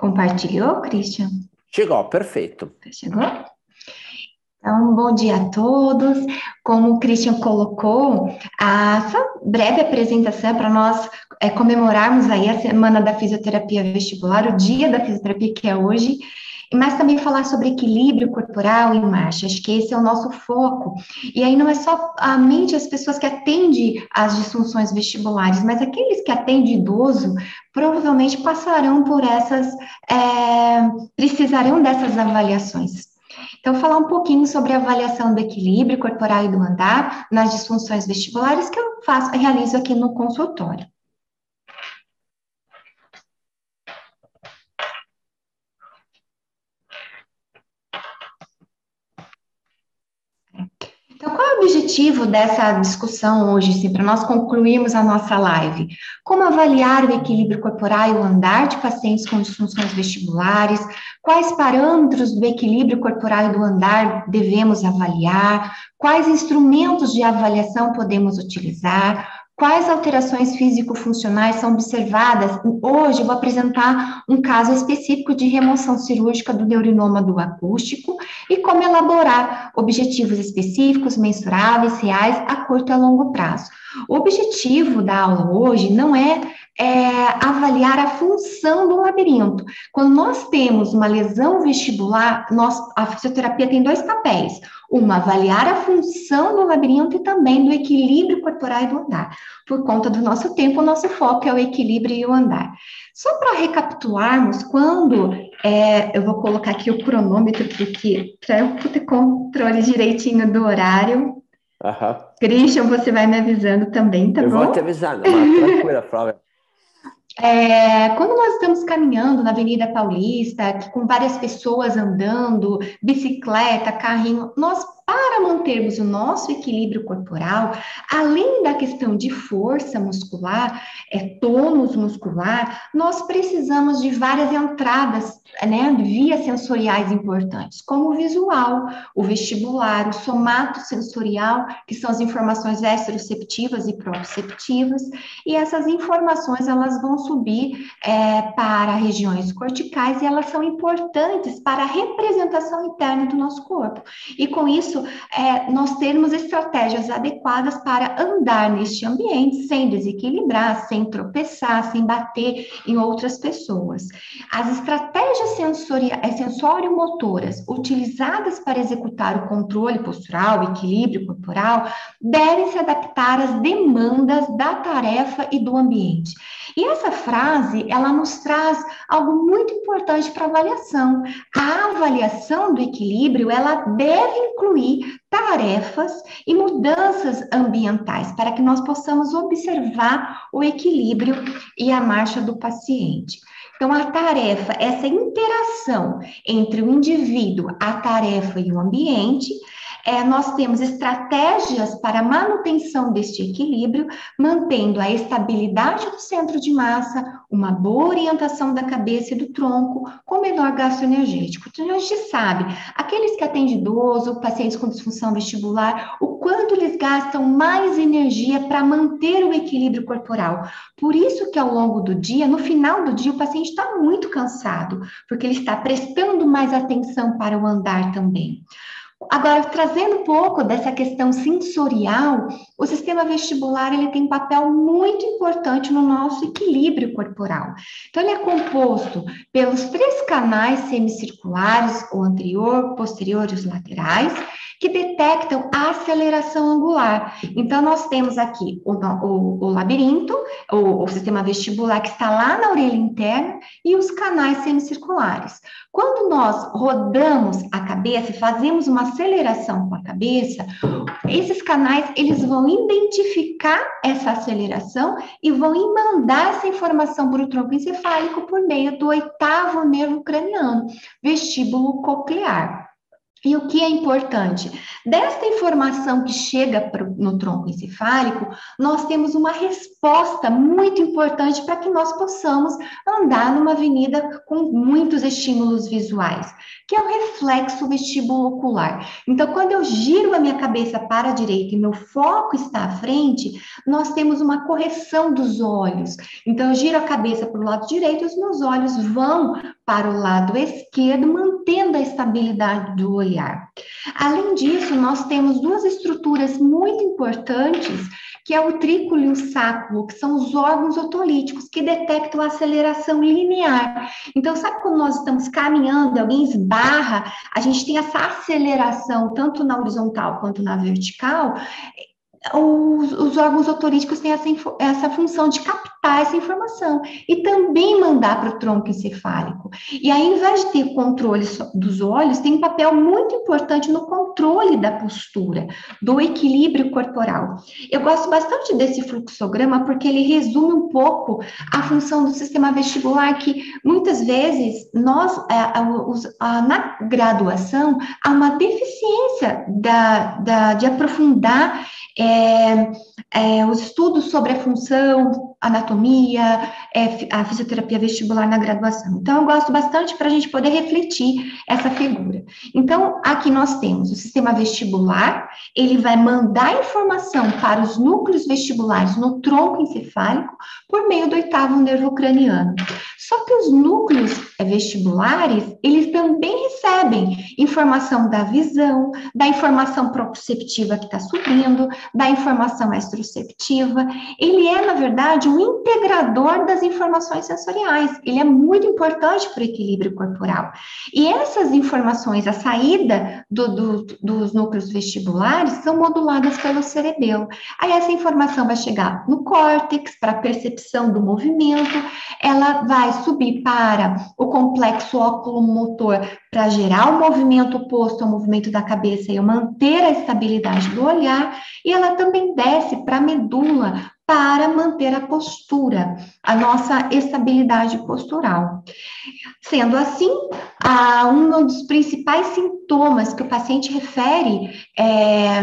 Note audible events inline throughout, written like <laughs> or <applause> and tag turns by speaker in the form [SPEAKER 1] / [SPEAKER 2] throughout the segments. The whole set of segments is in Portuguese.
[SPEAKER 1] Compartilhou, Christian?
[SPEAKER 2] Chegou, perfeito.
[SPEAKER 1] Chegou? Então, bom dia a todos. Como o Christian colocou, essa breve apresentação é para nós é, comemorarmos aí a Semana da Fisioterapia Vestibular, o dia da fisioterapia que é hoje, mas também falar sobre equilíbrio corporal em marcha. Acho que esse é o nosso foco. E aí não é só a mente as pessoas que atendem às disfunções vestibulares, mas aqueles que atendem idoso provavelmente passarão por essas, é, precisarão dessas avaliações. Então, falar um pouquinho sobre a avaliação do equilíbrio corporal e do andar nas disfunções vestibulares que eu faço, realizo aqui no consultório. Então, qual é o objetivo dessa discussão hoje, assim, para nós concluirmos a nossa live? Como avaliar o equilíbrio corporal e o andar de pacientes com disfunções vestibulares? Quais parâmetros do equilíbrio corporal e do andar devemos avaliar? Quais instrumentos de avaliação podemos utilizar? Quais alterações físico-funcionais são observadas? Hoje eu vou apresentar um caso específico de remoção cirúrgica do neurinoma do acústico e como elaborar objetivos específicos, mensuráveis, reais, a curto e a longo prazo. O objetivo da aula hoje não é, é, avaliar a função do labirinto. Quando nós temos uma lesão vestibular, nós, a fisioterapia tem dois papéis. Uma, avaliar a função do labirinto e também do equilíbrio corporal e do andar. Por conta do nosso tempo, o nosso foco é o equilíbrio e o andar. Só para recapitularmos, quando é, eu vou colocar aqui o cronômetro, porque para eu ter controle direitinho do horário.
[SPEAKER 2] Uhum.
[SPEAKER 1] Christian, você vai me avisando também, tá
[SPEAKER 2] eu
[SPEAKER 1] bom?
[SPEAKER 2] Eu vou te avisando, mas tranquila, Flávia. <laughs>
[SPEAKER 1] É, quando nós estamos caminhando na Avenida Paulista, com várias pessoas andando, bicicleta, carrinho, nós para mantermos o nosso equilíbrio corporal, além da questão de força muscular, é, tônus muscular, nós precisamos de várias entradas, né, vias sensoriais importantes, como o visual, o vestibular, o somato sensorial, que são as informações exteroceptivas e proprioceptivas, e essas informações elas vão subir é, para regiões corticais e elas são importantes para a representação interna do nosso corpo. E com isso, é, nós termos estratégias adequadas para andar neste ambiente sem desequilibrar, sem tropeçar, sem bater em outras pessoas. As estratégias é, sensório-motoras utilizadas para executar o controle postural, equilíbrio corporal, devem se adaptar às demandas da tarefa e do ambiente. E essa frase, ela nos traz algo muito importante para avaliação. A avaliação do equilíbrio, ela deve incluir tarefas e mudanças ambientais para que nós possamos observar o equilíbrio e a marcha do paciente. Então, a tarefa, essa interação entre o indivíduo, a tarefa e o ambiente, é, nós temos estratégias para manutenção deste equilíbrio, mantendo a estabilidade do centro de massa, uma boa orientação da cabeça e do tronco, com menor gasto energético. Então, a gente sabe, aqueles que atendem idoso, pacientes com disfunção vestibular, o quanto eles gastam mais energia para manter o equilíbrio corporal. Por isso que ao longo do dia, no final do dia, o paciente está muito cansado, porque ele está prestando mais atenção para o andar também. Agora, trazendo um pouco dessa questão sensorial, o sistema vestibular ele tem um papel muito importante no nosso equilíbrio corporal. Então, ele é composto pelos três canais semicirculares, o anterior, posterior e os laterais, que detectam a aceleração angular. Então, nós temos aqui o, o, o labirinto, o, o, sistema vestibular que está lá na orelha interna e os canais semicirculares. Quando nós rodamos a cabeça e fazemos uma aceleração com a cabeça, esses canais, eles vão identificar essa aceleração e vão mandar essa informação para o tronco encefálico por meio do oitavo nervo craniano, vestíbulo coclear. E o que é importante? Desta informação que chega no tronco encefálico, nós temos uma resposta muito importante para que nós possamos andar numa avenida com muitos estímulos visuais, que é o reflexo vestíbulo ocular. Então, quando eu giro a minha cabeça para a direita e meu foco está à frente, nós temos uma correção dos olhos. Então, eu giro a cabeça para o lado direito e os meus olhos vão para o lado esquerdo, mantendo a estabilidade do olhar. Além disso, nós temos duas estruturas muito importantes, que é o trículo e o sáculo, que são os órgãos otolíticos que detectam a aceleração linear. Então, sabe quando nós estamos caminhando, alguém esbarra, a gente tem essa aceleração tanto na horizontal quanto na vertical, os, os, órgãos autorísticos têm essa, essa função de captar essa informação e também mandar para o tronco encefálico. E aí, ao invés de ter controle dos olhos, tem um papel muito importante no controle da postura, do equilíbrio corporal. Eu gosto bastante desse fluxograma porque ele resume um pouco a função do sistema vestibular, que muitas vezes nós, na graduação, há uma deficiência da, da de aprofundar é, é, os estudos sobre a função, anatomia, é, a fisioterapia vestibular na graduação. Então, eu gosto bastante para a gente poder refletir essa figura. Então, aqui nós temos o sistema vestibular, ele vai mandar informação para os núcleos vestibulares no tronco encefálico por meio do oitavo nervo craniano. Só que os núcleos vestibulares, eles também recebem informação da visão, da informação proprioceptiva que está subindo, da informação extroceptiva. Ele é, na verdade, um integrador das informações sensoriais. Ele é muito importante para o equilíbrio corporal. E essas informações, a saída do, do, dos núcleos vestibulares, são moduladas pelo cerebelo. Aí essa informação vai chegar no córtex para a percepção do movimento, ela vai subir para o complexo óculo-motor para gerar o movimento oposto ao movimento da cabeça e manter a estabilidade do olhar, e ela também desce para a medula para manter a postura, a nossa estabilidade postural. Sendo assim, um dos principais sintomas que o paciente refere é,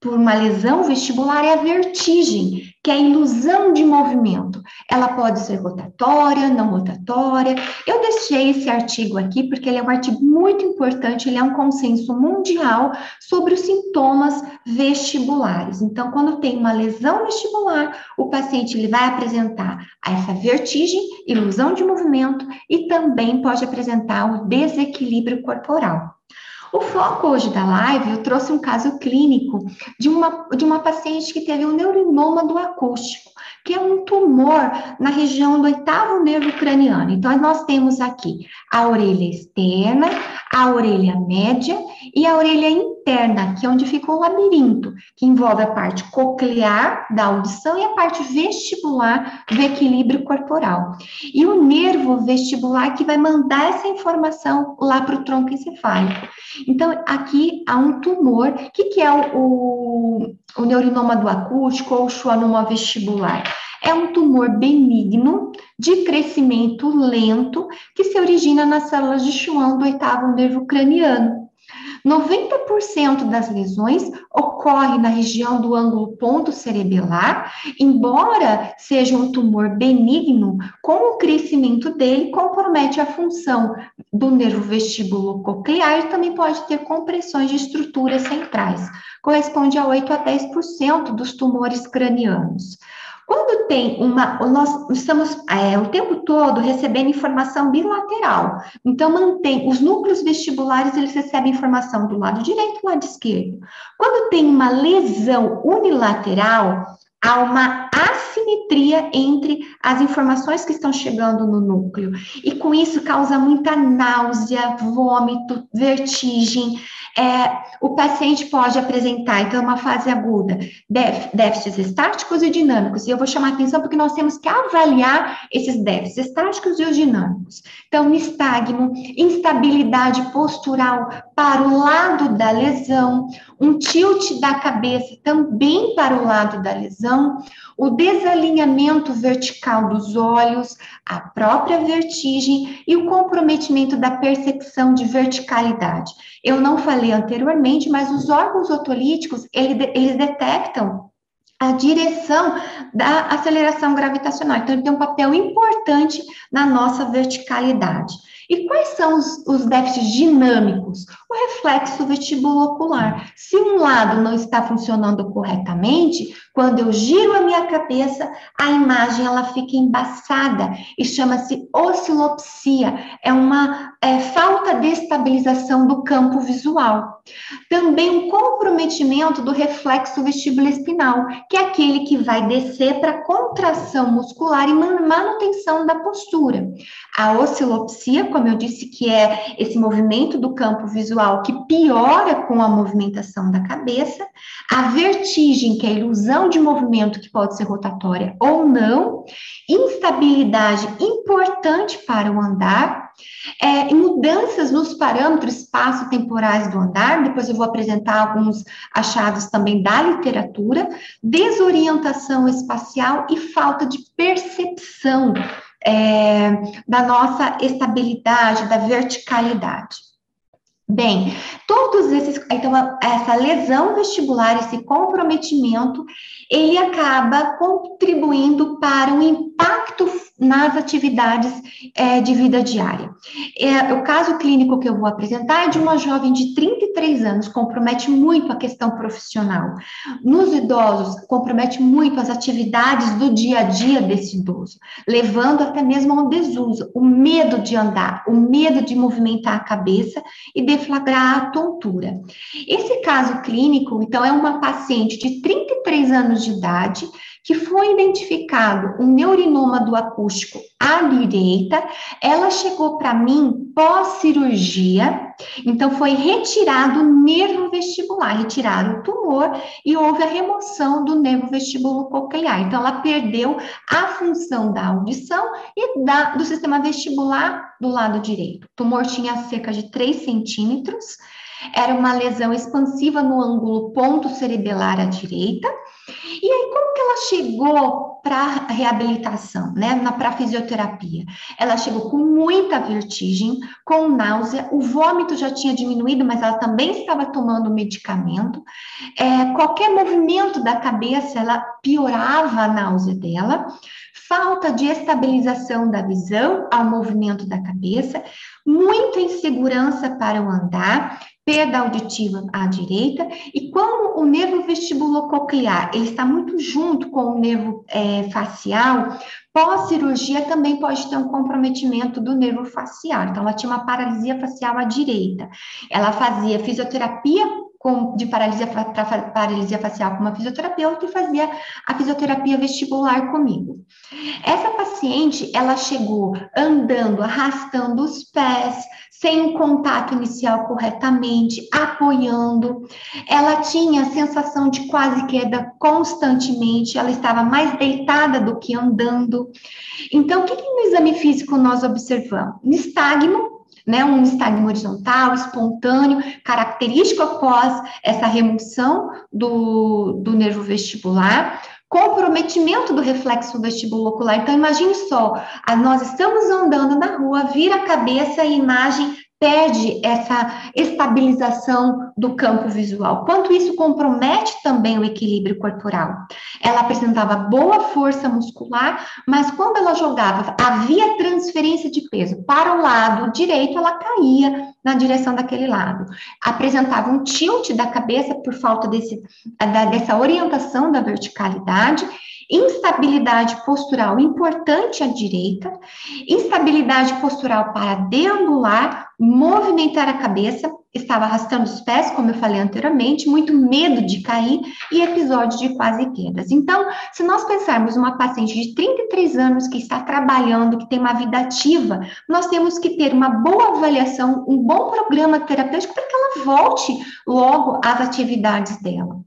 [SPEAKER 1] por uma lesão vestibular é a vertigem, que é a ilusão de movimento. Ela pode ser rotatória, não rotatória. Eu deixei esse artigo aqui porque ele é um artigo muito importante, ele é um consenso mundial sobre os sintomas vestibulares. Então, quando tem uma lesão vestibular, o paciente ele vai apresentar essa vertigem, ilusão de movimento e também pode apresentar o desequilíbrio corporal. O foco hoje da live, eu trouxe um caso clínico de uma, de uma paciente que teve um neurinoma do acústico, que é um tumor na região do oitavo nervo craniano. Então, nós temos aqui a orelha externa, a orelha média e a orelha interna, que é onde fica o labirinto, que envolve a parte coclear da audição e a parte vestibular do equilíbrio corporal. E o nervo vestibular que vai mandar essa informação lá para o tronco encefálico. Então, aqui há um tumor. Que, que é o, o, o neurinoma do acústico ou o schwannoma vestibular? É um tumor benigno de crescimento lento que se origina nas células de Schwann do oitavo nervo craniano. 90% das lesões ocorre na região do ângulo ponto cerebelar, embora seja um tumor benigno, com o crescimento dele compromete a função do nervo vestíbulo coclear e também pode ter compressões de estruturas centrais. Corresponde a 8 a 10% dos tumores cranianos. Quando tem uma, nós estamos é, o tempo todo recebendo informação bilateral. Então, mantém os núcleos vestibulares, eles recebem informação do lado direito do lado esquerdo. Quando tem uma lesão unilateral, há uma assimetria entre as informações que estão chegando no núcleo. E com isso causa muita náusea, vômito, vertigem, é, o paciente pode apresentar, então, uma fase aguda, déficits estáticos e dinâmicos. E eu vou chamar atenção porque nós temos que avaliar esses déficits estáticos e os dinâmicos. Então, nistagmo, instabilidade postural para o lado da lesão, um tilt da cabeça também para o lado da lesão, o desalinhamento vertical dos olhos, a própria vertigem e o comprometimento da percepção de verticalidade. Eu não falei anteriormente, mas os órgãos otolíticos, eles detectam a direção da aceleração gravitacional. Então, ele tem um papel importante na nossa verticalidade. E quais são os, os déficits dinâmicos? O reflexo vestibulocular. Se um lado não está funcionando corretamente, quando eu giro a minha cabeça, a imagem ela fica embaçada e chama-se oscilopsia. É uma é, falta de estabilização do campo visual. Também um comprometimento do reflexo vestibuloespinal, que é aquele que vai descer para contração muscular e manutenção da postura. A oscilopsia, como eu disse, que é esse movimento do campo visual que piora com a movimentação da cabeça, a vertigem, que é a ilusão de movimento que pode ser rotatória ou não, instabilidade importante para o andar, é, mudanças nos parâmetros espaço-temporais do andar, depois eu vou apresentar alguns achados também da literatura, desorientação espacial e falta de percepção é, da nossa estabilidade, da verticalidade. Bem, todos esses, então, essa lesão vestibular, esse comprometimento, ele acaba contribuindo para um impacto nas atividades é, de vida diária. É, o caso clínico que eu vou apresentar é de uma jovem de 33 anos, compromete muito a questão profissional. Nos idosos, compromete muito as atividades do dia a dia desse idoso, levando até mesmo ao desuso, o medo de andar, o medo de movimentar a cabeça e deflagrar a tontura. Esse caso clínico, então, é uma paciente de 33 anos de idade, que foi identificado um neurinoma do acústico à direita, ela chegou para mim pós-cirurgia, então foi retirado o nervo vestibular, retiraram o tumor e houve a remoção do nervo vestibulo coclear. Então ela perdeu a função da audição e da, do sistema vestibular do lado direito. O tumor tinha cerca de 3 centímetros, era uma lesão expansiva no ângulo ponto cerebelar à direita. E aí, como que ela chegou para a reabilitação, né? Para a fisioterapia? Ela chegou com muita vertigem, com náusea, o vômito já tinha diminuído, mas ela também estava tomando medicamento. É, qualquer movimento da cabeça, ela piorava a náusea dela falta de estabilização da visão ao movimento da cabeça, muita insegurança para o andar, perda auditiva à direita, e como o nervo vestibulococlear ele está muito junto com o nervo é, facial, pós-cirurgia também pode ter um comprometimento do nervo facial. Então, ela tinha uma paralisia facial à direita. Ela fazia fisioterapia com, de paralisia para paralisia facial com uma fisioterapeuta e fazia a fisioterapia vestibular comigo. Essa paciente, ela chegou andando, arrastando os pés, sem o contato inicial corretamente, apoiando. Ela tinha a sensação de quase queda constantemente, ela estava mais deitada do que andando. Então, o que, que no exame físico nós observamos? Nistagmo, né, um nistagmo horizontal, espontâneo, característico após essa remoção do, do nervo vestibular, comprometimento do reflexo vestibulocular. Então, imagine só, nós estamos andando na rua, vira a cabeça e a imagem perde essa estabilização do campo visual. Quanto isso compromete também o equilíbrio corporal. Ela apresentava boa força muscular, mas quando ela jogava, havia transferência de peso para o lado direito, ela caía na direção daquele lado. Apresentava um tilt da cabeça por falta desse, dessa orientação da verticalidade instabilidade postural importante à direita, instabilidade postural para deambular, movimentar a cabeça, estava arrastando os pés, como eu falei anteriormente, muito medo de cair e episódios de quase quedas. Então, se nós pensarmos uma paciente de 33 anos que está trabalhando, que tem uma vida ativa, nós temos que ter uma boa avaliação, um bom programa terapêutico para que ela volte logo às atividades dela.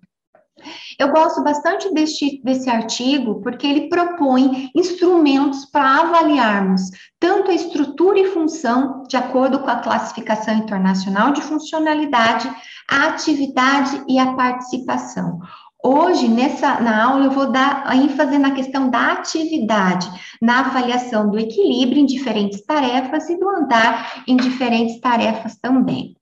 [SPEAKER 1] Eu gosto bastante deste, desse artigo porque ele propõe instrumentos para avaliarmos tanto a estrutura e função, de acordo com a classificação internacional de funcionalidade, a atividade e a participação. Hoje, nessa, na aula, eu vou dar a ênfase na questão da atividade, na avaliação do equilíbrio em diferentes tarefas e do andar em diferentes tarefas também.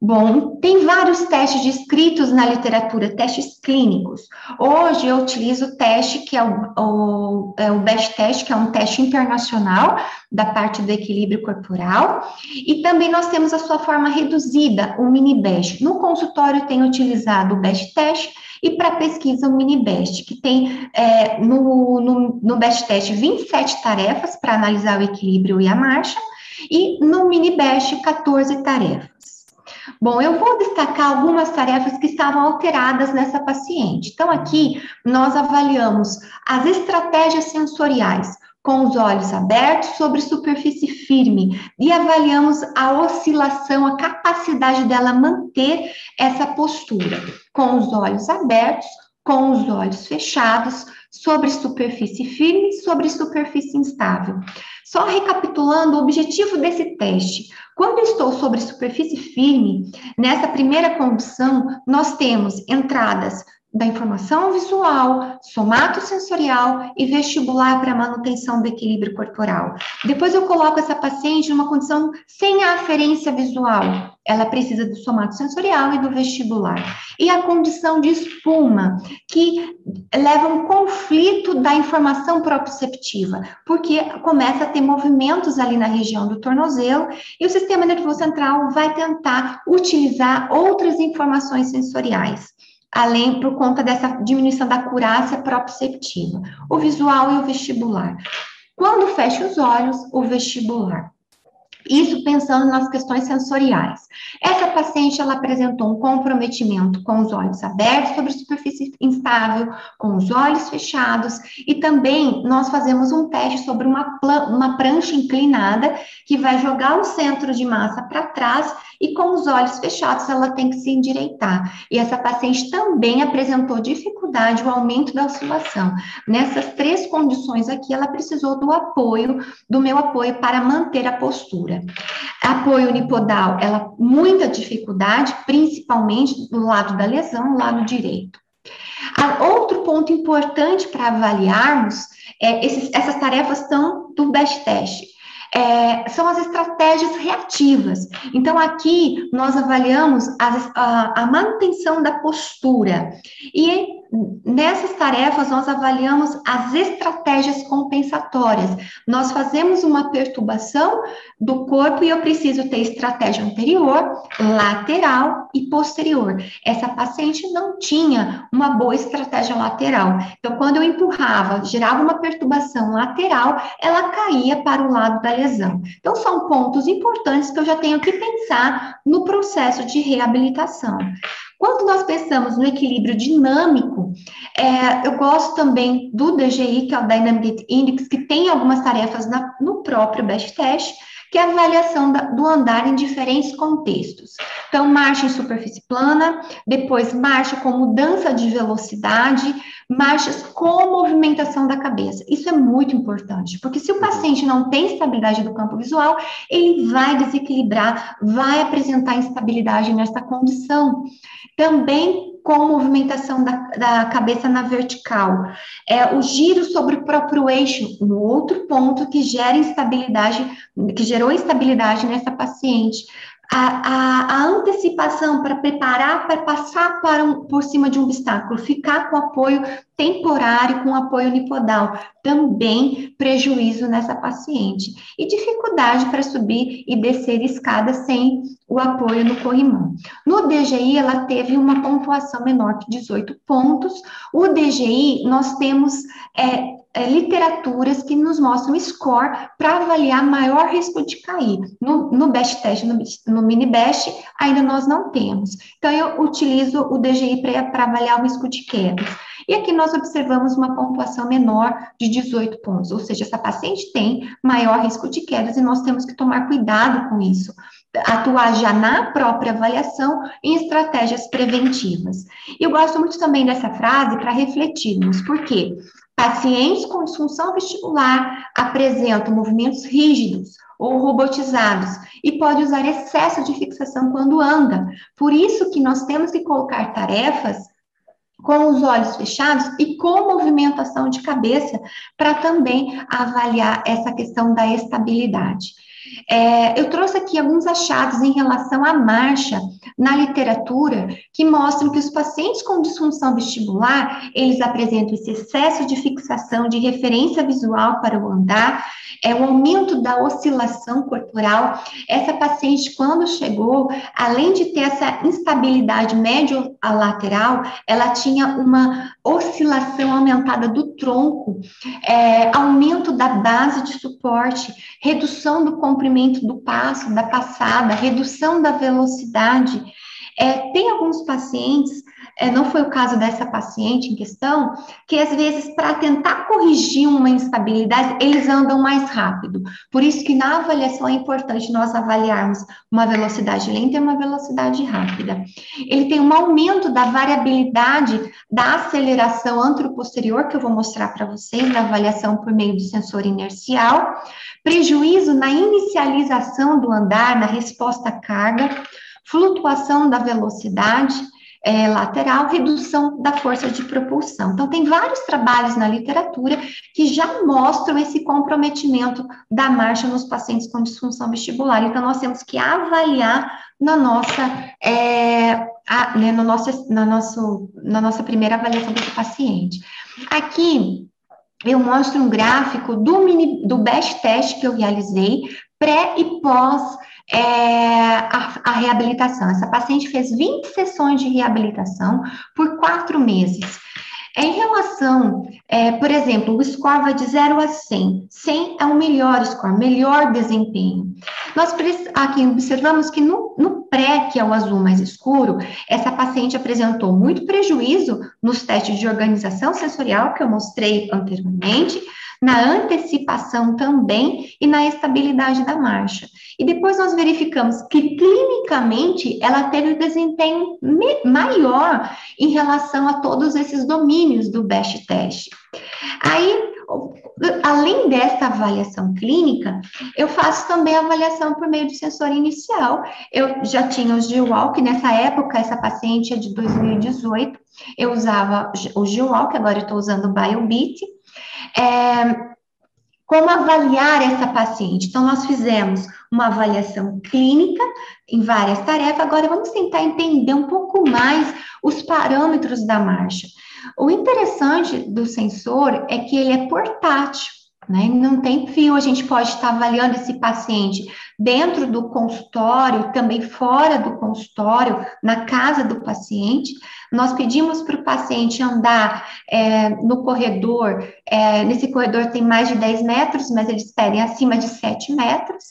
[SPEAKER 1] Bom, tem vários testes descritos na literatura, testes clínicos. Hoje eu utilizo o teste que é o, o, é o BEST teste, que é um teste internacional da parte do equilíbrio corporal, e também nós temos a sua forma reduzida, o mini BEST. No consultório tenho utilizado o BEST teste e para pesquisa o mini BEST, que tem é, no, no, no BEST teste 27 tarefas para analisar o equilíbrio e a marcha, e no mini BEST 14 tarefas. Bom, eu vou destacar algumas tarefas que estavam alteradas nessa paciente. Então, aqui nós avaliamos as estratégias sensoriais com os olhos abertos sobre superfície firme e avaliamos a oscilação, a capacidade dela manter essa postura com os olhos abertos, com os olhos fechados, sobre superfície firme, sobre superfície instável. Só recapitulando o objetivo desse teste. Quando estou sobre superfície firme, nessa primeira condição, nós temos entradas da informação visual, somatosensorial e vestibular para manutenção do equilíbrio corporal. Depois eu coloco essa paciente numa condição sem a aferência visual. Ela precisa do somatosensorial e do vestibular. E a condição de espuma, que leva um conflito da informação proprioceptiva, porque começa a ter movimentos ali na região do tornozelo e o sistema nervoso central vai tentar utilizar outras informações sensoriais além por conta dessa diminuição da curácia proprioceptiva, o visual e o vestibular. Quando fecha os olhos, o vestibular. Isso pensando nas questões sensoriais. Essa paciente ela apresentou um comprometimento com os olhos abertos sobre superfície instável, com os olhos fechados, e também nós fazemos um teste sobre uma, uma prancha inclinada que vai jogar o centro de massa para trás e com os olhos fechados ela tem que se endireitar. E essa paciente também apresentou dificuldade, o aumento da oscilação. Nessas três condições aqui, ela precisou do apoio, do meu apoio para manter a postura. Apoio unipodal, ela muita dificuldade, principalmente do lado da lesão, lado direito. Outro ponto importante para avaliarmos é esses, essas tarefas estão do best test é, são as estratégias reativas. Então, aqui nós avaliamos a, a, a manutenção da postura. E nessas tarefas, nós avaliamos as estratégias compensatórias. Nós fazemos uma perturbação do corpo e eu preciso ter estratégia anterior, lateral e posterior. Essa paciente não tinha uma boa estratégia lateral. Então, quando eu empurrava, gerava uma perturbação lateral, ela caía para o lado da lesão. Então, são pontos importantes que eu já tenho que pensar no processo de reabilitação. Quando nós pensamos no equilíbrio dinâmico, é, eu gosto também do DGI, que é o Dynamic Index, que tem algumas tarefas na, no próprio Best Test, que é a avaliação da, do andar em diferentes contextos. Então, marcha em superfície plana, depois marcha com mudança de velocidade, marchas com movimentação da cabeça. Isso é muito importante, porque se o paciente não tem estabilidade do campo visual, ele vai desequilibrar, vai apresentar instabilidade nessa condição. Também com movimentação da, da cabeça na vertical. É o giro sobre o próprio eixo, um outro ponto que gera instabilidade, que gerou instabilidade nessa paciente a, a, a antecipação para preparar para passar para um, por cima de um obstáculo, ficar com apoio temporário, com apoio unipodal, também prejuízo nessa paciente. E dificuldade para subir e descer escada sem o apoio no corrimão. No DGI, ela teve uma pontuação menor que 18 pontos. O DGI, nós temos é, é, literaturas que nos mostram score para avaliar maior risco de cair. No, no BEST teste, no, no mini BEST, ainda nós não temos. Então, eu utilizo o DGI para avaliar o risco de quedas. E aqui nós observamos uma pontuação menor de 18 pontos, ou seja, essa paciente tem maior risco de quedas e nós temos que tomar cuidado com isso atuar já na própria avaliação em estratégias preventivas. Eu gosto muito também dessa frase para refletirmos, porque Pacientes com disfunção vestibular apresentam movimentos rígidos ou robotizados e pode usar excesso de fixação quando anda. Por isso que nós temos que colocar tarefas com os olhos fechados e com movimentação de cabeça para também avaliar essa questão da estabilidade. É, eu trouxe aqui alguns achados em relação à marcha na literatura que mostram que os pacientes com disfunção vestibular, eles apresentam esse excesso de fixação de referência visual para o andar, é o aumento da oscilação corporal. Essa paciente, quando chegou, além de ter essa instabilidade médio-lateral, ela tinha uma oscilação aumentada do tronco, é, aumento da base de suporte, redução do comprimento do passo, da passada, redução da velocidade. É, tem alguns pacientes é, não foi o caso dessa paciente em questão, que às vezes, para tentar corrigir uma instabilidade, eles andam mais rápido. Por isso que na avaliação é importante nós avaliarmos uma velocidade lenta e uma velocidade rápida. Ele tem um aumento da variabilidade da aceleração anteroposterior, que eu vou mostrar para vocês na avaliação por meio do sensor inercial, prejuízo na inicialização do andar, na resposta à carga, flutuação da velocidade, é, lateral, redução da força de propulsão. Então, tem vários trabalhos na literatura que já mostram esse comprometimento da marcha nos pacientes com disfunção vestibular. Então, nós temos que avaliar na nossa, é, a, né, no nosso, na, nosso, na nossa primeira avaliação desse paciente. Aqui, eu mostro um gráfico do, mini, do BEST teste que eu realizei, pré e pós é, a, a, reabilitação. Essa paciente fez 20 sessões de reabilitação por quatro meses. Em relação, é, por exemplo, o score vai de 0 a 100. 100 é o melhor score, melhor desempenho. Nós aqui observamos que no, no pré, que é o azul mais escuro, essa paciente apresentou muito prejuízo nos testes de organização sensorial que eu mostrei anteriormente, na antecipação também e na estabilidade da marcha. E depois nós verificamos que clinicamente ela teve um desempenho maior em relação a todos esses domínios do BEST teste. Aí, além dessa avaliação clínica, eu faço também a avaliação por meio do sensor inicial. Eu já tinha o G-Walk, nessa época, essa paciente é de 2018, eu usava o G-Walk, agora estou usando o BioBeat, é, como avaliar essa paciente? Então, nós fizemos uma avaliação clínica em várias tarefas, agora vamos tentar entender um pouco mais os parâmetros da marcha. O interessante do sensor é que ele é portátil. Né? Não tem fio, a gente pode estar avaliando esse paciente dentro do consultório, também fora do consultório, na casa do paciente. Nós pedimos para o paciente andar é, no corredor, é, nesse corredor tem mais de 10 metros, mas eles pedem acima de 7 metros,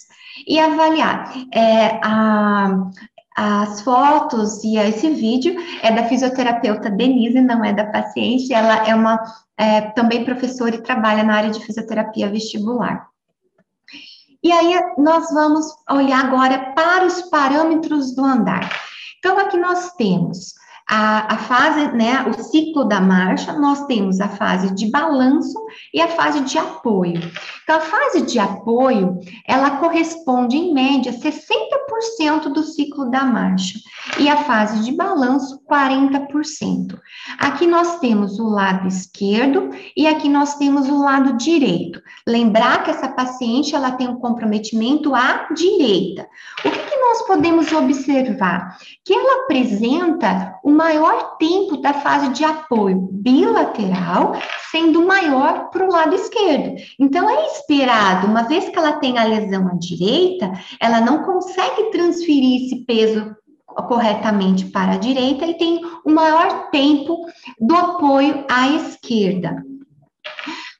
[SPEAKER 1] e avaliar é, a, as fotos e esse vídeo é da fisioterapeuta Denise, não é da paciente, ela é uma é, também professora e trabalha na área de fisioterapia vestibular. E aí nós vamos olhar agora para os parâmetros do andar. Então aqui nós temos a, a, fase, né, o ciclo da marcha, nós temos a fase de balanço e a fase de apoio. Então, a fase de apoio, ela corresponde, em média, 60% do ciclo da marcha, e a fase de balanço, 40%. Aqui nós temos o lado esquerdo e aqui nós temos o lado direito. Lembrar que essa paciente, ela tem um comprometimento à direita. O que, que nós podemos observar? Que ela apresenta o maior tempo da fase de apoio bilateral, sendo maior para o lado esquerdo. Então, é esperado, uma vez que ela tem a lesão à direita, ela não consegue transferir esse peso corretamente para a direita e tem o maior tempo do apoio à esquerda.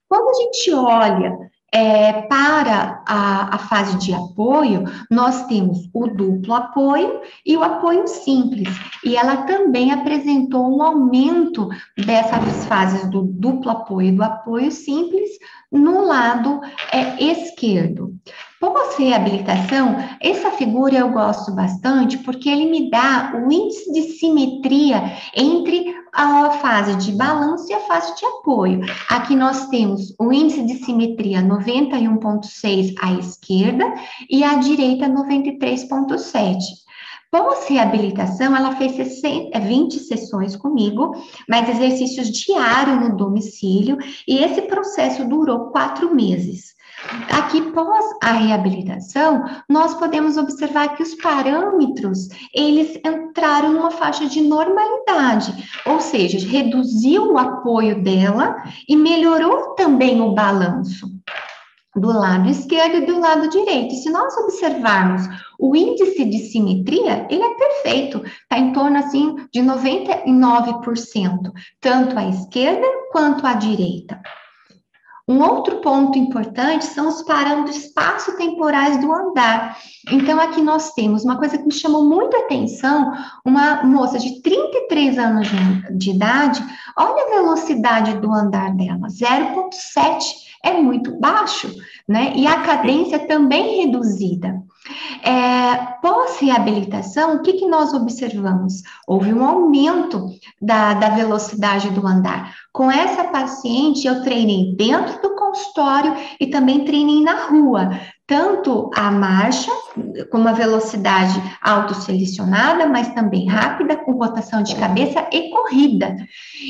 [SPEAKER 1] Quando a gente olha é, para a, a, fase de apoio, nós temos o duplo apoio e o apoio simples. E ela também apresentou um aumento dessas fases do duplo apoio e do apoio simples no lado é, esquerdo. Pós-reabilitação, essa figura eu gosto bastante porque ele me dá o índice de simetria entre a fase de balanço e a fase de apoio. Aqui nós temos o índice de simetria 91,6 à esquerda e à direita 93,7. Pós-reabilitação, ela fez 60, 20 sessões comigo, mas exercícios diários no domicílio, e esse processo durou quatro meses. Aqui, pós a reabilitação, nós podemos observar que os parâmetros, eles entraram numa faixa de normalidade, ou seja, reduziu o apoio dela e melhorou também o balanço do lado esquerdo e do lado direito. Se nós observarmos o índice de simetria, ele é perfeito, está em torno assim de 99%, tanto à esquerda quanto à direita. Um outro ponto importante são os parâmetros espaço-temporais do andar. Então, aqui nós temos uma coisa que me chamou muita atenção: uma moça de 33 anos de idade, olha a velocidade do andar dela, 0,7 é muito baixo, né? E a cadência também reduzida. É, Pós-reabilitação, o que, que nós observamos? Houve um aumento da, da velocidade do andar. Com essa paciente, eu treinei dentro do consultório e também treinei na rua, tanto a marcha, com uma velocidade autoselecionada, mas também rápida, com rotação de cabeça e corrida.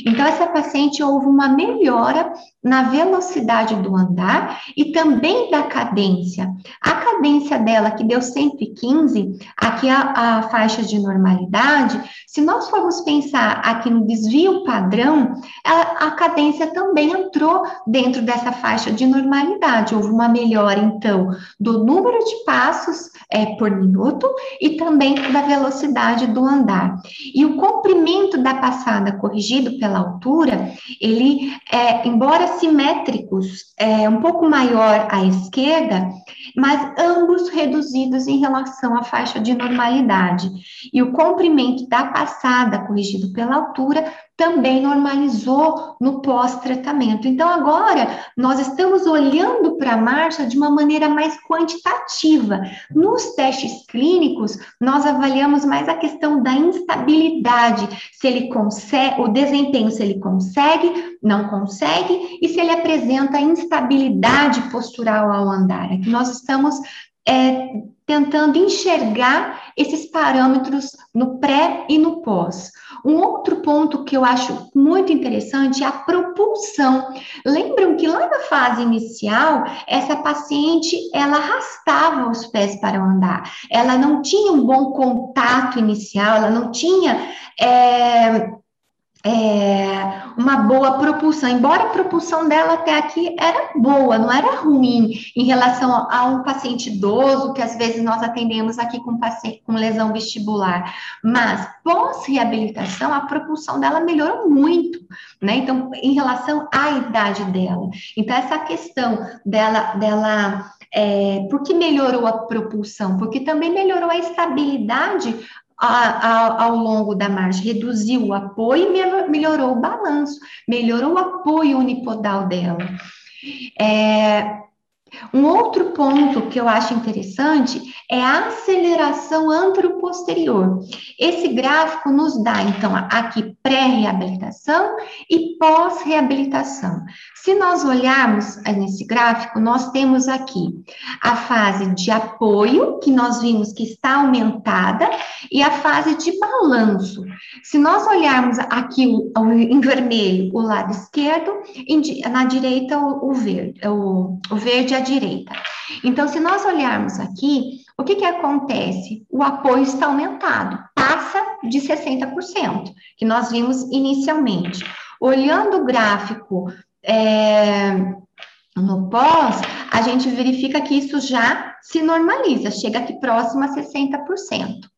[SPEAKER 1] Então, essa paciente houve uma melhora na velocidade do andar e também da cadência. A cadência dela, que deu 115, aqui a, a faixa de normalidade, se nós formos pensar aqui no desvio padrão, a, a cadência também entrou dentro dessa faixa de normalidade. Houve uma melhora, então, do número de passos é, por minuto e também da velocidade do andar. E o comprimento da passada corrigido pela altura, ele, é, embora simétricos, é um pouco maior à esquerda, mas ambos reduzidos em relação à faixa de normalidade. E o comprimento da passada corrigido pela altura também normalizou no pós-tratamento. Então, agora, nós estamos olhando para a marcha de uma maneira mais quantitativa. Nos testes clínicos, nós avaliamos mais a questão da instabilidade, se ele consegue, o desempenho, se ele consegue, não consegue, e se ele apresenta instabilidade postural ao andar. Aqui nós estamos é, tentando enxergar esses parâmetros no pré e no pós. Um outro ponto que eu acho muito interessante é a propulsão. Lembram que lá na fase inicial, essa paciente, ela arrastava os pés para andar. Ela não tinha um bom contato inicial, ela não tinha... É, é, uma boa propulsão, embora a propulsão dela até aqui era boa, não era ruim em relação a um paciente idoso que às vezes nós atendemos aqui com paciente com lesão vestibular, mas pós-reabilitação a propulsão dela melhorou muito, né? Então, em relação à idade dela. Então, essa questão dela, dela é, por que melhorou a propulsão? Porque também melhorou a estabilidade ao longo da marcha, reduziu o apoio e melhorou o balanço, melhorou o apoio unipodal dela. É, um outro ponto que eu acho interessante é a aceleração anteroposterior. Esse gráfico nos dá, então, aqui pré-reabilitação e pós-reabilitação. Se nós olharmos nesse gráfico, nós temos aqui a fase de apoio, que nós vimos que está aumentada, e a fase de balanço. Se nós olharmos aqui em vermelho o lado esquerdo, na direita o, verde, o, verde a direita. Então, se nós olharmos aqui, o que, que acontece? O apoio está aumentado, passa de 60%, que nós vimos inicialmente. Olhando o gráfico é, no pós, a gente verifica que isso já se normaliza, chega aqui próximo a 60%.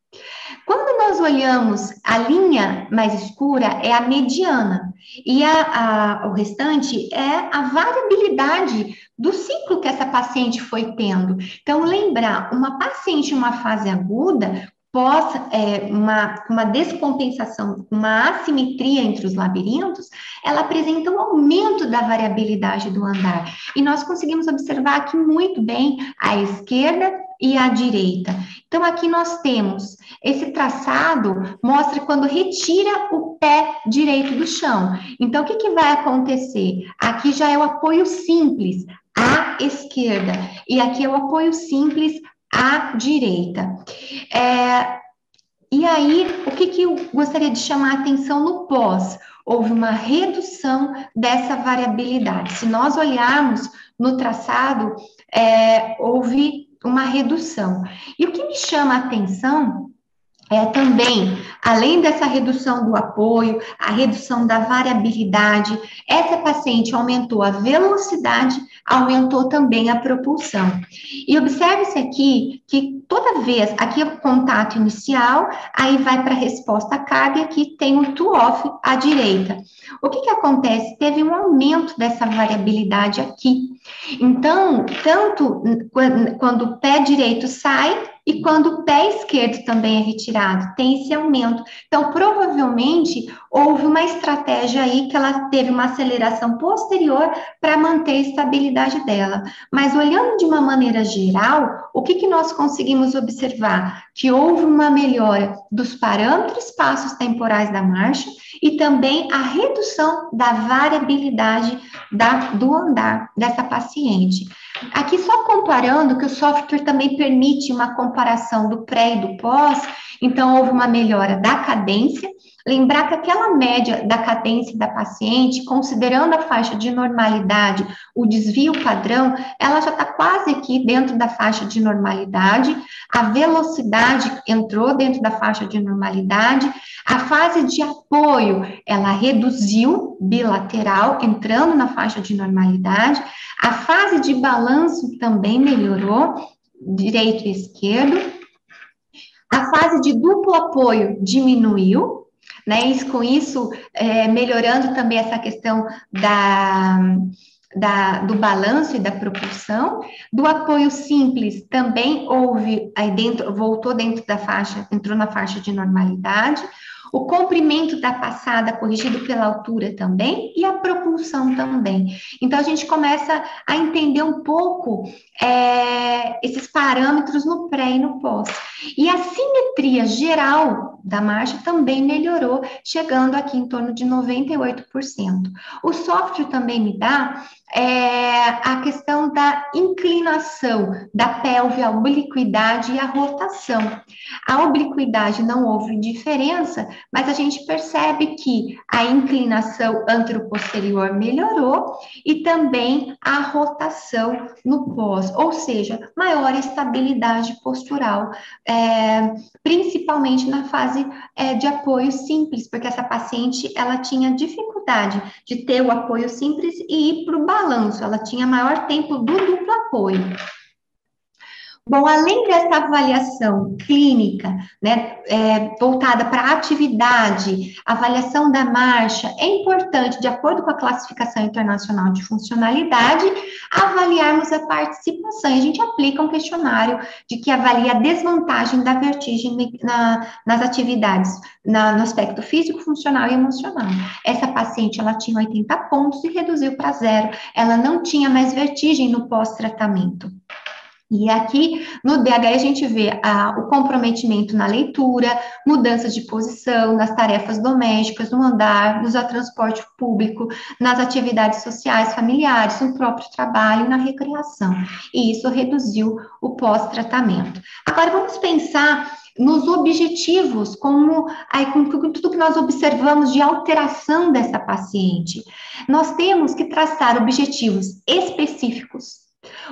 [SPEAKER 1] Quando nós olhamos a linha mais escura, é a mediana, e a, a, o restante é a variabilidade do ciclo que essa paciente foi tendo. Então, lembrar, uma paciente em uma fase aguda, pós é, uma, uma descompensação, uma assimetria entre os labirintos, ela apresenta um aumento da variabilidade do andar. E nós conseguimos observar aqui muito bem a esquerda e a direita. Então, aqui nós temos esse traçado, mostra quando retira o pé direito do chão. Então, o que, que vai acontecer? Aqui já é o apoio simples à esquerda, e aqui é o apoio simples à direita. É, e aí, o que, que eu gostaria de chamar a atenção no pós? Houve uma redução dessa variabilidade. Se nós olharmos no traçado, é, houve uma redução. E o que me chama a atenção é também, além dessa redução do apoio, a redução da variabilidade, essa paciente aumentou a velocidade, aumentou também a propulsão. E observe-se aqui que toda vez, aqui é o contato inicial, aí vai para a resposta carga aqui tem o to-off à direita. O que, que acontece? Teve um aumento dessa variabilidade aqui. Então, tanto quando o pé direito sai, e quando o pé esquerdo também é retirado, tem esse aumento. Então, provavelmente, houve uma estratégia aí que ela teve uma aceleração posterior para manter a estabilidade dela. Mas, olhando de uma maneira geral, o que, que nós conseguimos observar? Que houve uma melhora dos parâmetros passos temporais da marcha e também a redução da variabilidade da, do andar dessa paciente. Aqui, só comparando, que o software também permite uma comparação do pré e do pós, então houve uma melhora da cadência. Lembrar que aquela média da cadência da paciente, considerando a faixa de normalidade, o desvio padrão, ela já está quase aqui dentro da faixa de normalidade, a velocidade entrou dentro da faixa de normalidade, a fase de apoio, ela reduziu bilateral, entrando na faixa de normalidade, a fase de balanço também melhorou, direito e esquerdo. A fase de duplo apoio diminuiu, né? Isso, com isso, é, melhorando também essa questão da, da, do balanço e da propulsão. Do apoio simples também houve aí dentro, voltou dentro da faixa, entrou na faixa de normalidade o comprimento da passada corrigido pela altura também e a propulsão também. Então a gente começa a entender um pouco é, esses parâmetros no pré e no pós. E a simetria geral da marcha também melhorou, chegando aqui em torno de 98%. O software também me dá é, a questão da inclinação da pelve, a obliquidade e a rotação. A obliquidade não houve diferença, mas a gente percebe que a inclinação anteroposterior melhorou e também a rotação no pós, ou seja, maior estabilidade postural, é, principalmente na fase é, de apoio simples, porque essa paciente ela tinha dificuldade de ter o apoio simples e ir para o balanço, ela tinha maior tempo do duplo apoio. Bom, além dessa avaliação clínica, né, é, voltada para a atividade, avaliação da marcha, é importante, de acordo com a classificação internacional de funcionalidade, avaliarmos a participação. E a gente aplica um questionário de que avalia a desvantagem da vertigem na, nas atividades, na, no aspecto físico, funcional e emocional. Essa paciente, ela tinha 80 pontos e reduziu para zero. Ela não tinha mais vertigem no pós-tratamento. E aqui no DH a gente vê ah, o comprometimento na leitura, mudanças de posição, nas tarefas domésticas, no andar, no transporte público, nas atividades sociais, familiares, no próprio trabalho, na recreação. E isso reduziu o pós-tratamento. Agora vamos pensar nos objetivos, como aí, com tudo que nós observamos de alteração dessa paciente. Nós temos que traçar objetivos específicos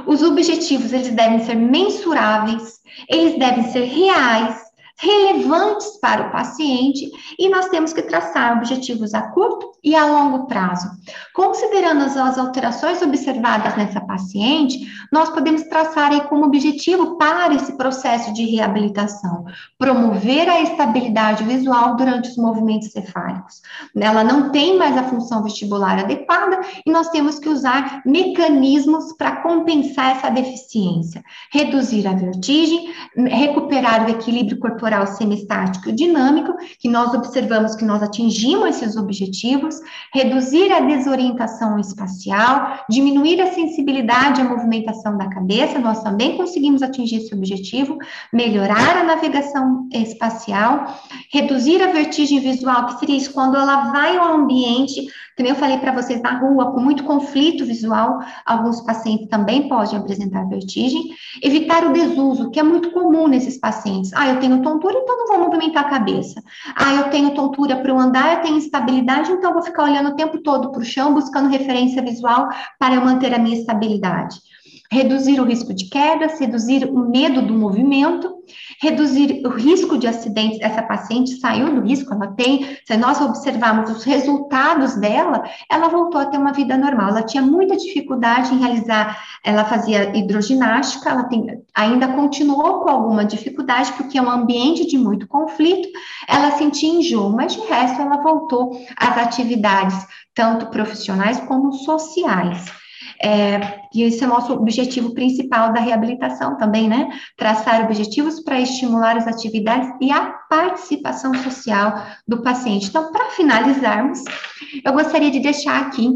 [SPEAKER 1] os objetivos eles devem ser mensuráveis, eles devem ser reais, relevantes para o paciente e nós temos que traçar objetivos a curto e a longo prazo. Considerando as, alterações observadas nessa paciente, nós podemos traçar aí como objetivo para esse processo de reabilitação, promover a estabilidade visual durante os movimentos cefálicos. Ela não tem mais a função vestibular adequada e nós temos que usar mecanismos para compensar essa deficiência, reduzir a vertigem, recuperar o equilíbrio corporal corporal semestático e dinâmico, que nós observamos que nós atingimos esses objetivos, reduzir a desorientação espacial, diminuir a sensibilidade à movimentação da cabeça, nós também conseguimos atingir esse objetivo, melhorar a navegação espacial, reduzir a vertigem visual, que seria isso quando ela vai ao ambiente como eu falei para vocês na rua, com muito conflito visual, alguns pacientes também podem apresentar vertigem. Evitar o desuso, que é muito comum nesses pacientes. Ah, eu tenho tontura, então não vou movimentar a cabeça. Ah, eu tenho tontura para o andar, eu tenho instabilidade, então vou ficar olhando o tempo todo para o chão, buscando referência visual para eu manter a minha estabilidade reduzir o risco de quedas, reduzir o medo do movimento, reduzir o risco de acidentes. Essa paciente saiu do risco, ela tem, se nós observarmos os resultados dela, ela voltou a ter uma vida normal. Ela tinha muita dificuldade em realizar, ela fazia hidroginástica, ela tem, ainda continuou com alguma dificuldade, porque é um ambiente de muito conflito, ela sentia enjoo, mas de resto ela voltou às atividades, tanto profissionais como sociais. É, e esse é o nosso objetivo principal da reabilitação também, né? Traçar objetivos para estimular as atividades e a participação social do paciente. Então, para finalizarmos, eu gostaria de deixar aqui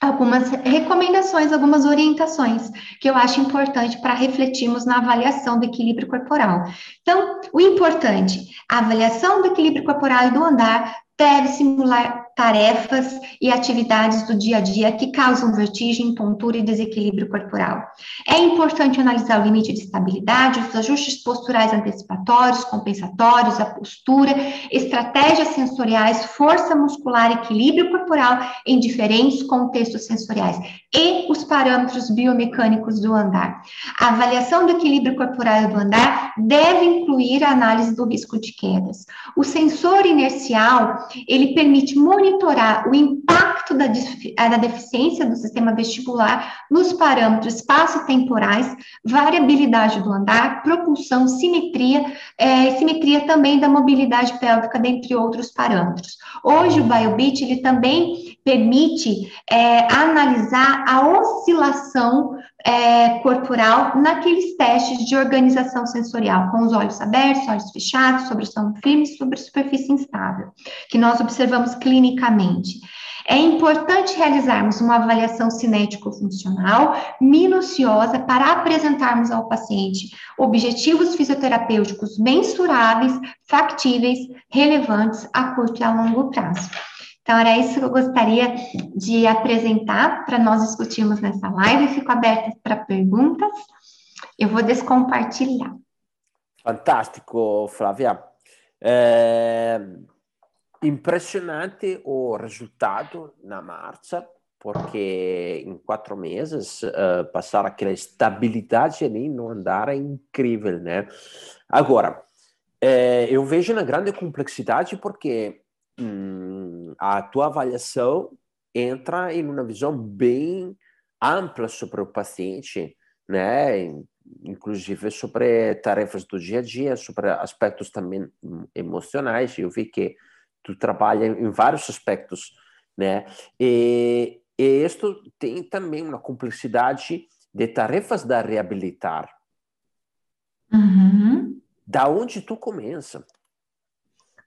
[SPEAKER 1] algumas recomendações, algumas orientações que eu acho importante para refletirmos na avaliação do equilíbrio corporal. Então, o importante, a avaliação do equilíbrio corporal e do andar deve simular tarefas e atividades do dia a dia que causam vertigem, tontura e desequilíbrio corporal. É importante analisar o limite de estabilidade, os ajustes posturais antecipatórios, compensatórios, a postura, estratégias sensoriais, força muscular, equilíbrio corporal em diferentes contextos sensoriais e os parâmetros biomecânicos do andar. A avaliação do equilíbrio corporal do andar deve incluir a análise do risco de quedas. O sensor inercial, ele permite monitorar o impacto da, eh, da deficiência do sistema vestibular nos parâmetros espaço-temporais, variabilidade do andar, propulsão, simetria, é, simetria também da mobilidade pélvica, dentre outros parâmetros. Hoje, o BioBeat, ele também permite é, analisar a oscilação é, corporal naqueles testes de organização sensorial, com os olhos abertos, olhos fechados, sobre som firme, sobre superfície instável, que nós observamos clinicamente. É importante realizarmos uma avaliação cinético-funcional minuciosa para apresentarmos ao paciente objetivos fisioterapêuticos mensuráveis, factíveis, relevantes a curto e a longo prazo. Então, era isso que eu gostaria de apresentar para nós discutirmos nessa live. Fico aberta para perguntas. Eu vou descompartilhar.
[SPEAKER 2] Fantástico, Flávia. É impressionante o resultado na marcha, porque em quatro meses uh, passar aquela estabilidade ali no andar é incrível, né? Agora, é, eu vejo uma grande complexidade porque hum, a tua avaliação entra em uma visão bem ampla sobre o paciente, né? Inclusive sobre tarefas do dia a dia, sobre aspectos também emocionais. Eu vi que tu trabalha em vários aspectos, né? E, e isto tem também uma complexidade de tarefas da reabilitar.
[SPEAKER 1] Uhum.
[SPEAKER 2] Da onde tu começa?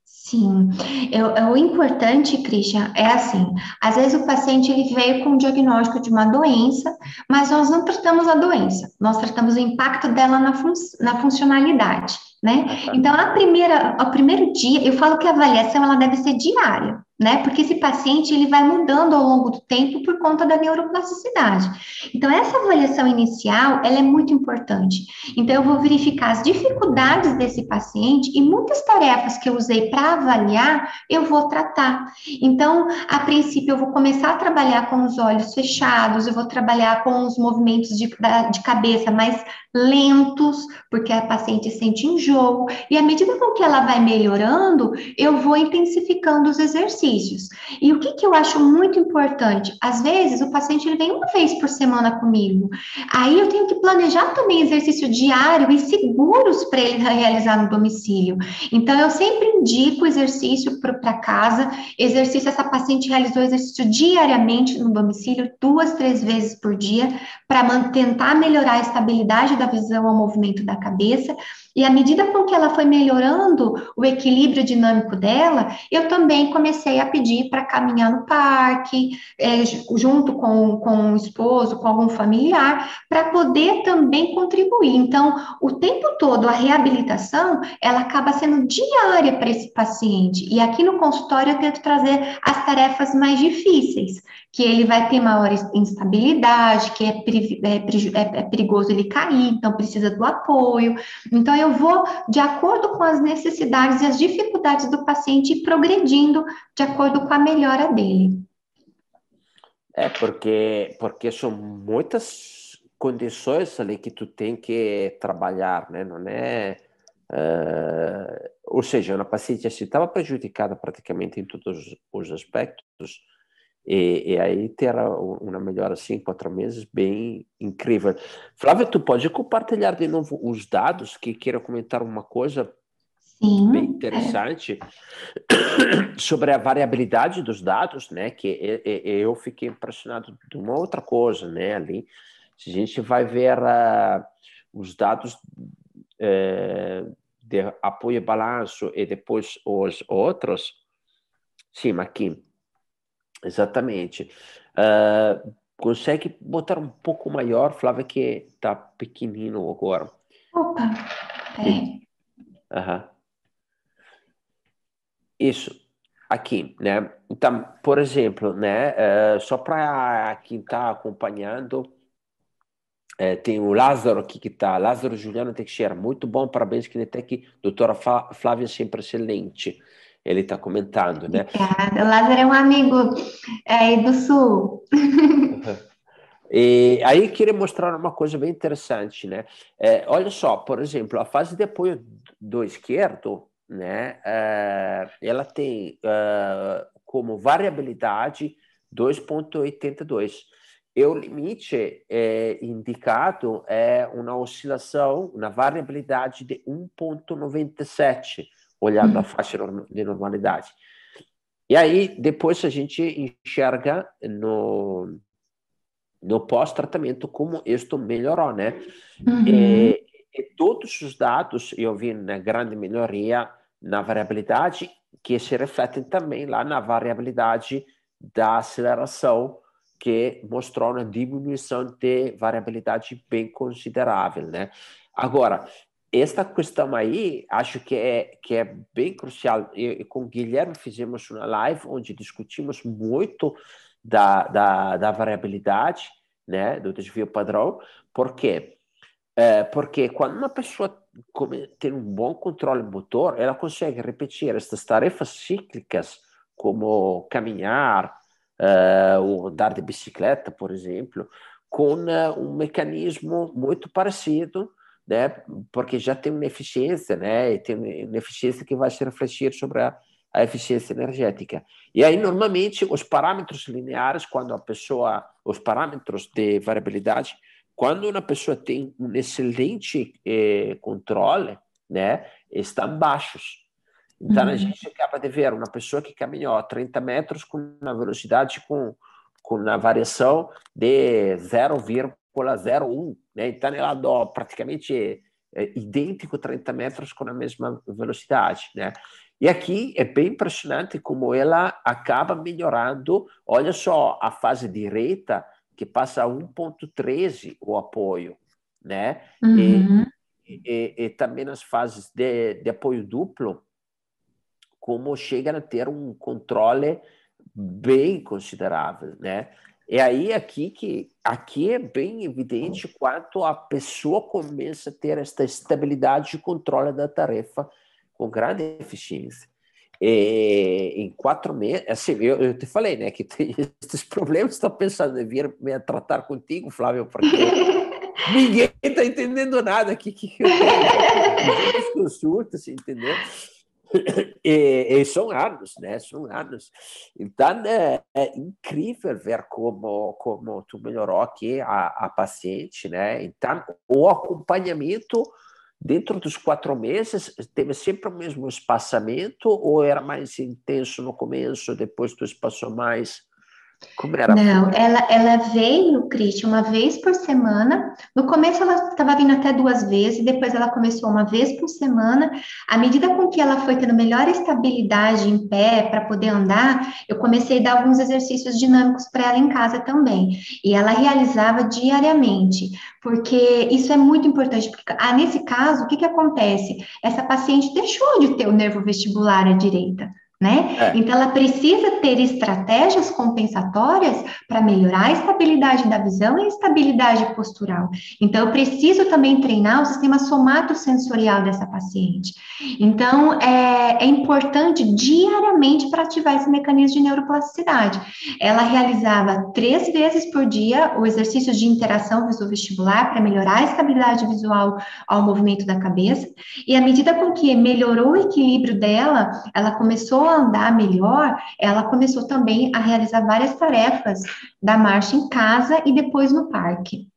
[SPEAKER 1] Sim, eu, o importante, Christian, é assim, às vezes o paciente ele veio com o diagnóstico de uma doença, mas nós não tratamos a doença, nós tratamos o impacto dela na, fun na funcionalidade, né? Então, a primeira, o primeiro dia, eu falo que a avaliação ela deve ser diária né? Porque esse paciente ele vai mudando ao longo do tempo por conta da neuroplasticidade. Então essa avaliação inicial, ela é muito importante. Então eu vou verificar as dificuldades desse paciente e muitas tarefas que eu usei para avaliar, eu vou tratar. Então, a princípio eu vou começar a trabalhar com os olhos fechados, eu vou trabalhar com os movimentos de, de cabeça mais lentos, porque a paciente sente enjoo, e à medida com que ela vai melhorando, eu vou intensificando os exercícios exercícios. E o que, que eu acho muito importante? Às vezes, o paciente ele vem uma vez por semana comigo. Aí eu tenho que planejar também exercício diário e seguros para ele realizar no domicílio. Então, eu sempre indico exercício para casa. Exercício, essa paciente realizou exercício diariamente no domicílio, duas, três vezes por dia, para tentar melhorar a estabilidade da visão ao movimento da cabeça. E à medida com que ela foi melhorando o equilíbrio dinâmico dela, eu também comecei a pedir para caminhar no parque, é, junto com, com o esposo, com algum familiar, para poder também contribuir. Então, o tempo todo, a reabilitação, ela acaba sendo diária para esse paciente. E aqui no consultório eu tento trazer as tarefas mais difíceis, que ele vai ter maior instabilidade, que é, é, é, é perigoso ele cair, então precisa do apoio. Então, eu vou, de acordo com as necessidades e as dificuldades do paciente, progredindo de acordo com a melhora dele.
[SPEAKER 2] É, porque, porque são muitas condições ali que tu tem que trabalhar, né? Não é... Uh, ou seja, uma paciente assim estava prejudicada praticamente em todos os aspectos, e, e, aí terá uma melhora assim, quatro meses, bem incrível. Flávia, tu pode compartilhar de novo os dados, que queira comentar uma coisa Sim, bem interessante é. <coughs> sobre a variabilidade dos dados, né? Que eu fiquei impressionado de uma outra coisa, né? Ali, se a gente vai ver uh, os dados uh, de apoio e balanço e depois os outros, sim, aqui Exatamente. Uh, consegue botar um pouco maior, Flávia, que está pequenino agora.
[SPEAKER 1] Opa,
[SPEAKER 2] é. Uhum. Isso, aqui, né? Então, por exemplo, né? Uh, só para quem está acompanhando, uh, tem o Lázaro aqui que está, Lázaro Juliano Teixeira, muito bom, parabéns, Kinetec, doutora Flávia, sempre excelente ele está comentando, né?
[SPEAKER 1] Obrigada. O Lázaro é um amigo é, do Sul. <laughs>
[SPEAKER 2] E aí queria mostrar uma coisa bem interessante, né? É, olha só, por exemplo, a fase de apoio do esquerdo, né? É, ela tem é, como variabilidade 2,82. E o limite é, indicado é uma oscilação, uma variabilidade de 1,97 olhando a uhum. faixa de normalidade. E aí, depois a gente enxerga no, no pós-tratamento como isto melhorou, né? Uhum. E, e, todos os dados, eu vi na grande melhoria na variabilidade, que se refletem também lá na variabilidade da aceleração, que mostrou uma diminuição de variabilidade bem considerável, né? Agora, esta questão aí, acho que é, que é bem crucial. Eu, com o Guilherme fizemos uma live onde discutimos muito da, da, da variabilidade, né, do desvio padrão. Por quê? É, porque quando uma pessoa tem um bom controle motor, ela consegue repetir estas tarefas cíclicas, como caminhar, uh, ou andar de bicicleta, por exemplo, com uh, um mecanismo muito parecido né? Porque já tem uma eficiência, né? E tem uma eficiência que vai se refletir sobre a, a eficiência energética. E aí, normalmente, os parâmetros lineares, quando a pessoa, os parâmetros de variabilidade, quando uma pessoa tem um excelente eh, controle, né, estão baixos. Então, uhum. a gente acaba de ver uma pessoa que caminhou 30 metros com uma velocidade com, com uma variação de 0,01 né? Então, ela dá praticamente é, idêntico 30 metros com a mesma velocidade. Né? E aqui é bem impressionante como ela acaba melhorando. Olha só, a fase direita, que passa a 1,13 o apoio. Né? Uhum. E, e, e, também nas fases de, de apoio duplo, como chega a ter um controle bem considerável, né? É aí aqui que aqui é bem evidente quanto a pessoa começa a ter esta estabilidade de controle da tarefa com grande eficiência. E, em quatro meses, assim, eu, eu, te falei, né, que tem <laughs> esses problemas, estou pensando em vir me tratar contigo, Flávio, porque <laughs> ninguém está entendendo nada aqui que eu tenho consultas, entendeu? E, e, são anos, né? São anos. Então, é, é, incrível ver como, como tu melhorou aqui a, a paciente, né? Então, o acompanhamento dentro dos quatro meses teve sempre o mesmo espaçamento ou era mais intenso no começo, depois tu espaçou mais?
[SPEAKER 1] Como era? Não, ela, ela veio, Cristian, uma vez por semana. No começo ela estava vindo até duas vezes, depois ela começou uma vez por semana. À medida com que ela foi tendo melhor estabilidade em pé para poder andar, eu comecei a dar alguns exercícios dinâmicos para ela em casa também. E ela realizava diariamente, porque isso é muito importante. Porque, ah, nesse caso, o que, que acontece? Essa paciente deixou de ter o nervo vestibular à direita né? É. Então, ela precisa ter estratégias compensatórias para melhorar a estabilidade da visão e a estabilidade postural. Então, eu preciso também treinar o sistema somatosensorial dessa paciente. Então, é, é importante diariamente para ativar esse mecanismo de neuroplasticidade. Ela realizava três vezes por dia o exercício de interação visual-vestibular para melhorar a estabilidade visual ao movimento da cabeça, e à medida com que melhorou o equilíbrio dela, ela começou a andar melhor, ela começou também a realizar várias tarefas da marcha em casa e depois no parque.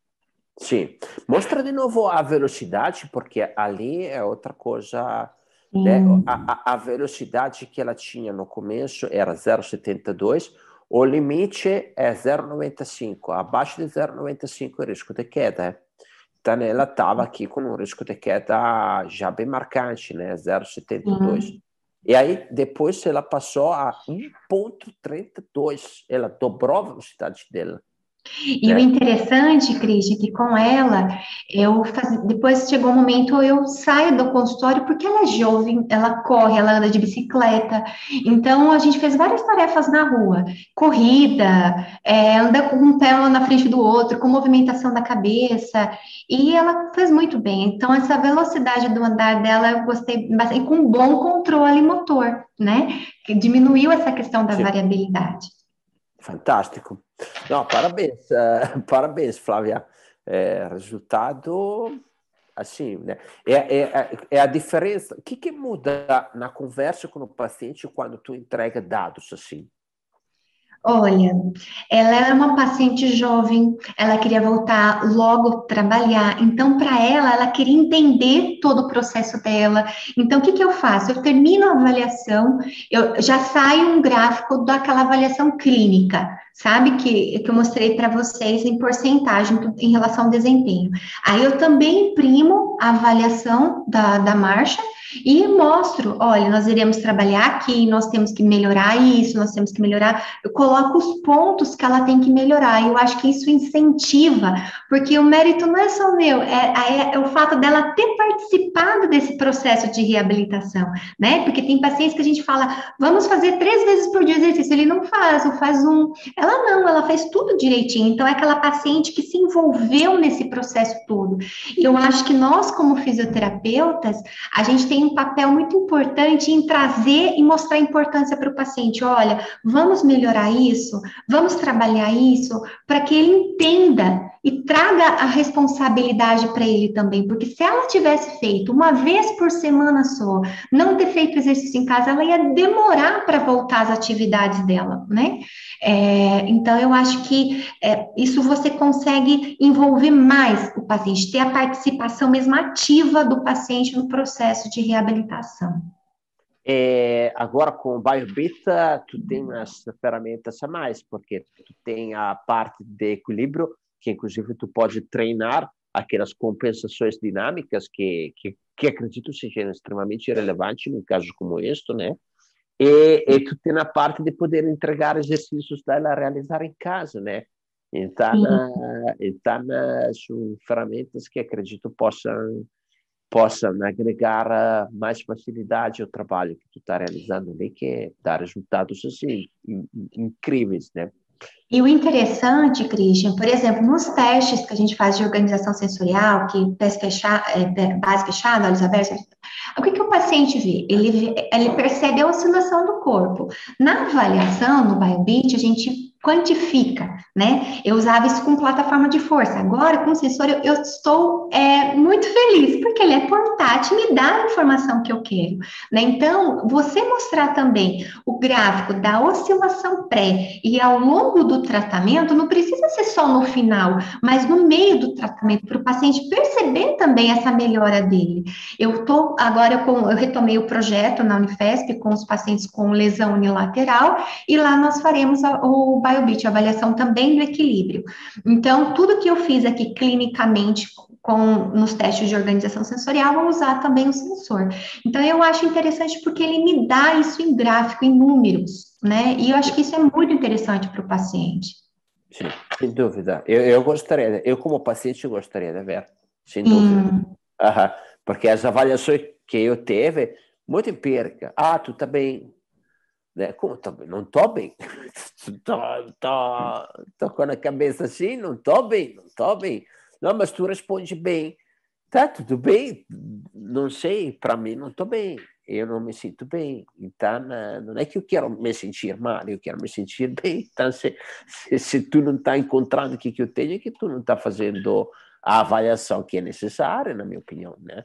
[SPEAKER 2] Sim. Mostra de novo a velocidade, porque ali é outra coisa. Né? A, a, velocidade que ela tinha no começo era 0,72, o limite é 0,95. Abaixo de 0,95 é risco de queda. Então, ela estava aqui com um risco de queda já bem marcante, né? 0,72. E aí, depois, ela passou a 1,32. Ela dobrou a velocidade dela.
[SPEAKER 1] E é. o interessante, Cris, é que com ela, eu faz... depois chegou o um momento eu saio do consultório porque ela é jovem, ela corre, ela anda de bicicleta. Então a gente fez várias tarefas na rua, corrida, é, anda com um pé na frente do outro, com movimentação da cabeça, e ela fez muito bem. Então essa velocidade do andar dela eu gostei bastante, e com bom controle motor, né? Que diminuiu essa questão da Sim. variabilidade.
[SPEAKER 2] Fantástico. Não, parabéns, uh, <laughs> parabéns, Flávia. É, resultado assim, né? É, é, é, é a diferença. O que, que muda na conversa com o paciente quando tu entrega dados assim?
[SPEAKER 1] Olha, ela era uma paciente jovem, ela queria voltar logo trabalhar, então para ela, ela queria entender todo o processo dela. Então, o que, que eu faço? Eu termino a avaliação, eu já saio um gráfico daquela avaliação clínica, sabe? Que, que eu mostrei para vocês em porcentagem em relação ao desempenho. Aí eu também imprimo a avaliação da, da marcha e mostro, olha, nós iremos trabalhar aqui, nós temos que melhorar isso, nós temos que melhorar. Eu coloco os pontos que ela tem que melhorar. E eu acho que isso incentiva, porque o mérito não é só meu, é, é, é o fato dela ter participado desse processo de reabilitação, né? Porque tem pacientes que a gente fala, vamos fazer três vezes por dia exercício, ele não faz, ou faz um. Ela não, ela faz tudo direitinho. Então é aquela paciente que se envolveu nesse processo todo. E eu acho que nós, como fisioterapeutas, a gente tem tem um papel muito importante em trazer e mostrar a importância para o paciente. Olha, vamos melhorar isso, vamos trabalhar isso, para que ele entenda e traga a responsabilidade para ele também, porque se ela tivesse feito uma vez por semana só, não ter feito exercício em casa, ela ia demorar para voltar às atividades dela, né? É, então, eu acho que é, isso você consegue envolver mais o paciente, ter a participação mesmo ativa do paciente no processo de reabilitação.
[SPEAKER 2] É, agora, com o BioBita, tu tem as ferramentas a mais, porque tu tem a parte de equilíbrio, que inclusive tu pode treinar aquelas compensações dinâmicas que, que, que acredito sejam extremamente relevantes num caso como este, né? E, e tu tem a parte de poder entregar exercícios dela a realizar em casa, né? Então, então são ferramentas que acredito possam possam agregar mais facilidade ao trabalho que tu está realizando ali, que dá resultados assim incríveis, né?
[SPEAKER 1] E o interessante, Christian, por exemplo, nos testes que a gente faz de organização sensorial, que fechado, é, base fechada, olhos abertos, o que, que o paciente vê? Ele, ele percebe a oscilação do corpo. Na avaliação, no BioBeat, a gente quantifica, né? Eu usava isso com plataforma de força. Agora, com sensor, eu, eu estou é, muito feliz, porque ele é portátil e me dá a informação que eu quero, né? Então, você mostrar também o gráfico da oscilação pré e ao longo do tratamento, não precisa ser só no final, mas no meio do tratamento, para o paciente perceber também essa melhora dele. Eu tô agora, eu, eu retomei o projeto na Unifesp com os pacientes com lesão unilateral, e lá nós faremos o BioBit, a avaliação também do equilíbrio. Então, tudo que eu fiz aqui clinicamente com, nos testes de organização sensorial, vou usar também o sensor. Então, eu acho interessante porque ele me dá isso em gráfico, em números, né? E eu acho que isso é muito interessante para o paciente.
[SPEAKER 2] Sim, sem dúvida. Eu, eu gostaria, eu como paciente gostaria de ver, sem dúvida. Hum. Uhum. Porque as avaliações que eu tive, muito empírica. Ah, tu tá bem, né? Como tô, não estou bem? <laughs> Estou com a cabeça assim, não estou bem, não estou bem. Não, mas tu responde bem. Tá, tudo bem. Não sei, para mim não estou bem. Eu não me sinto bem. Então, não é que eu quero me sentir mal, eu quero me sentir bem. Então, se, se, se tu não está encontrando o que, que eu tenho, é que tu não está fazendo a avaliação que é necessária, na minha opinião, né?